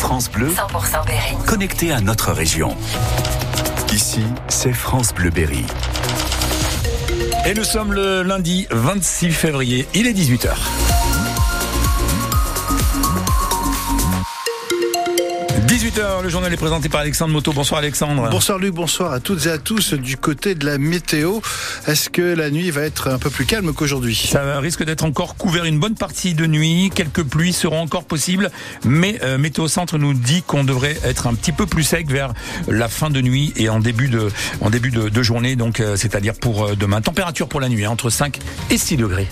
France Bleu, 100% Berry. connecté à notre région. Ici, c'est France Bleu Berry. Et nous sommes le lundi 26 février, il est 18h. – 18h, le journal est présenté par Alexandre Moto. Bonsoir Alexandre. Bonsoir Luc, bonsoir à toutes et à tous. Du côté de la météo, est-ce que la nuit va être un peu plus calme qu'aujourd'hui? Ça risque d'être encore couvert une bonne partie de nuit. Quelques pluies seront encore possibles, mais euh, Météo Centre nous dit qu'on devrait être un petit peu plus sec vers la fin de nuit et en début de, en début de, de journée, donc euh, c'est-à-dire pour euh, demain. Température pour la nuit hein, entre 5 et 6 degrés.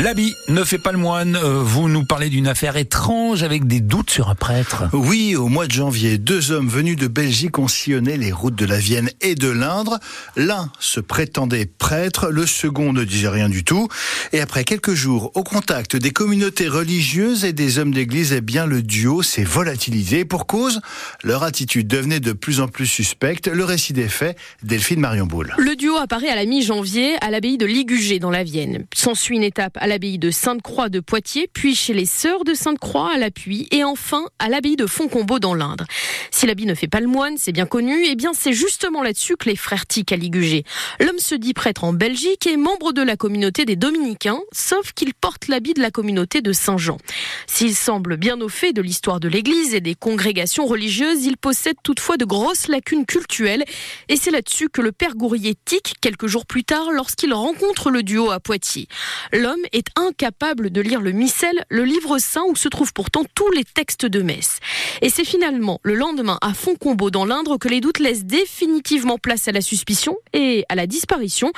L'habit ne fait pas le moine. Euh, Vous nous parlez d'une affaire étrange avec des doutes sur un prêtre. Oui, au mois de janvier, deux hommes venus de Belgique ont sillonné les routes de la Vienne et de l'Indre. L'un se prétendait prêtre, le second ne disait rien du tout. Et après quelques jours au contact des communautés religieuses et des hommes d'église, eh bien le duo s'est volatilisé. Pour cause, leur attitude devenait de plus en plus suspecte. Le récit des faits, Delphine Marion Boule. Le duo apparaît à la mi-janvier à l'abbaye de Ligugé dans la Vienne. S'ensuit une étape à l'abbaye de Sainte-Croix de Poitiers, puis chez les sœurs de Sainte-Croix à l'Appui et enfin à l'abbaye de Fontcombeau dans l'Indre. Si l'habit ne fait pas le moine, c'est bien connu, et bien c'est justement là-dessus que les frères tiquent à Ligugé. L'homme se dit prêtre en Belgique et membre de la communauté des Dominicains, sauf qu'il porte l'habit de la communauté de Saint-Jean. S'il semble bien au fait de l'histoire de l'Église et des congrégations religieuses, il possède toutefois de grosses lacunes cultuelles, et c'est là-dessus que le père Gourrier tique quelques jours plus tard lorsqu'il rencontre le duo à Poitiers. L'homme est incapable de lire le missel, le livre saint où se trouvent pourtant tous les textes de messe. Et c'est finalement le lendemain à Fontcombeau dans l'Indre que les doutes laissent définitivement place à la suspicion et à la disparition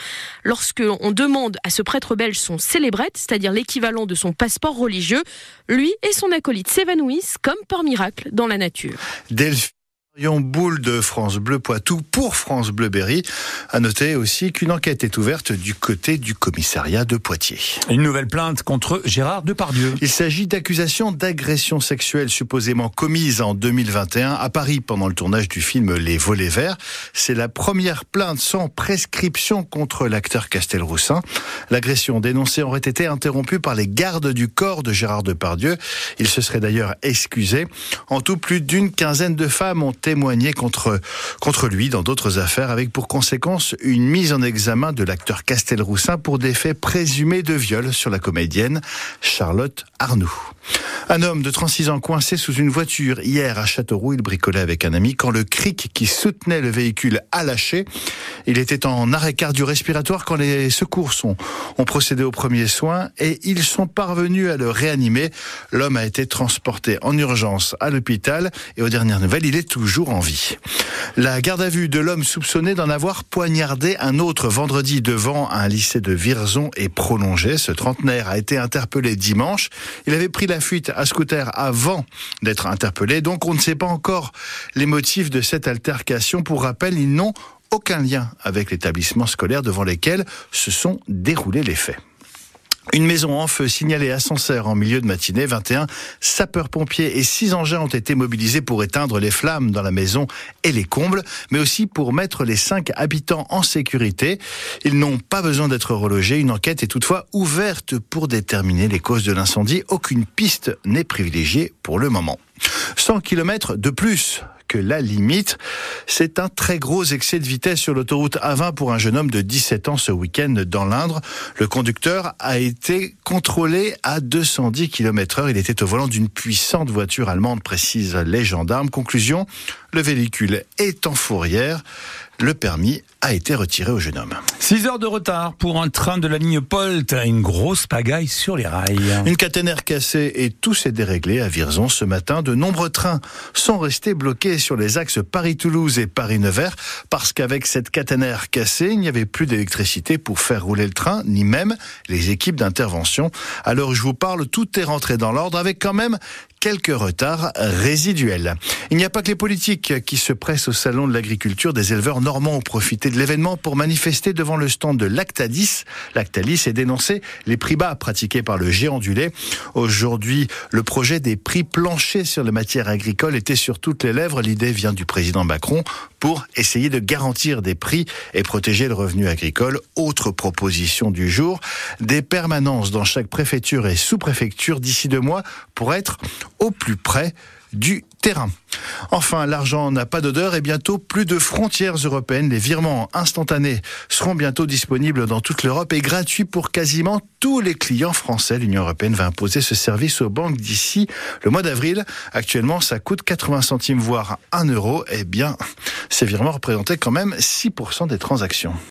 lorsque on demande à ce prêtre belge son célébrette, c'est-à-dire l'équivalent de son passeport religieux. Lui et son acolyte s'évanouissent comme par miracle dans la nature. Boule de France Bleu Poitou pour France Bleu Berry. À noter aussi qu'une enquête est ouverte du côté du commissariat de Poitiers. Une nouvelle plainte contre Gérard Depardieu. Il s'agit d'accusations d'agression sexuelle supposément commises en 2021 à Paris pendant le tournage du film Les Volets Verts. C'est la première plainte sans prescription contre l'acteur Castelroussin. L'agression dénoncée aurait été interrompue par les gardes du corps de Gérard Depardieu. Il se serait d'ailleurs excusé. En tout, plus d'une quinzaine de femmes ont témoigné contre, contre lui dans d'autres affaires avec pour conséquence une mise en examen de l'acteur Castelroussin pour des faits présumés de viol sur la comédienne Charlotte Arnoux. Un homme de 36 ans coincé sous une voiture hier à Châteauroux, il bricolait avec un ami quand le cric qui soutenait le véhicule a lâché. Il était en arrêt cardio-respiratoire quand les secours sont, ont procédé aux premiers soins et ils sont parvenus à le réanimer. L'homme a été transporté en urgence à l'hôpital et aux dernières nouvelles, il est toujours en vie. La garde à vue de l'homme soupçonné d'en avoir poignardé un autre vendredi devant un lycée de Virzon est prolongée. Ce trentenaire a été interpellé dimanche. Il avait pris la fuite à scooter avant d'être interpellé, donc on ne sait pas encore les motifs de cette altercation. Pour rappel, ils n'ont aucun lien avec l'établissement scolaire devant lesquels se sont déroulés les faits. Une maison en feu signalée à Sancerre en milieu de matinée. 21 sapeurs-pompiers et 6 engins ont été mobilisés pour éteindre les flammes dans la maison et les combles, mais aussi pour mettre les 5 habitants en sécurité. Ils n'ont pas besoin d'être relogés. Une enquête est toutefois ouverte pour déterminer les causes de l'incendie. Aucune piste n'est privilégiée pour le moment. 100 km de plus que la limite. C'est un très gros excès de vitesse sur l'autoroute A20 pour un jeune homme de 17 ans ce week-end dans l'Indre. Le conducteur a été contrôlé à 210 km heure. Il était au volant d'une puissante voiture allemande, précisent les gendarmes. Conclusion, le véhicule est en fourrière. Le permis a été retiré au jeune homme. 6 heures de retard pour un train de la ligne Polt. Une grosse pagaille sur les rails. Une caténaire cassée et tout s'est déréglé à Virzon ce matin. De nombreux trains sont restés bloqués sur les axes Paris-Toulouse et Paris-Nevers parce qu'avec cette caténaire cassée, il n'y avait plus d'électricité pour faire rouler le train, ni même les équipes d'intervention. À l'heure où je vous parle, tout est rentré dans l'ordre avec quand même quelques retards résiduels. Il n'y a pas que les politiques qui se pressent au salon de l'agriculture. Des éleveurs normands ont profité de l'événement pour manifester devant le stand de Lactalis. Lactalis est dénoncé les prix bas pratiqués par le géant du lait. Aujourd'hui, le projet des prix planchers sur les matières agricoles était sur toutes les lèvres. L'idée vient du président Macron pour essayer de garantir des prix et protéger le revenu agricole. Autre proposition du jour, des permanences dans chaque préfecture et sous-préfecture d'ici deux mois pour être au plus près du terrain. Enfin, l'argent n'a pas d'odeur et bientôt plus de frontières européennes. Les virements instantanés seront bientôt disponibles dans toute l'Europe et gratuits pour quasiment tous les clients français. L'Union européenne va imposer ce service aux banques d'ici le mois d'avril. Actuellement, ça coûte 80 centimes voire 1 euro. Eh bien, ces virements représentaient quand même 6% des transactions.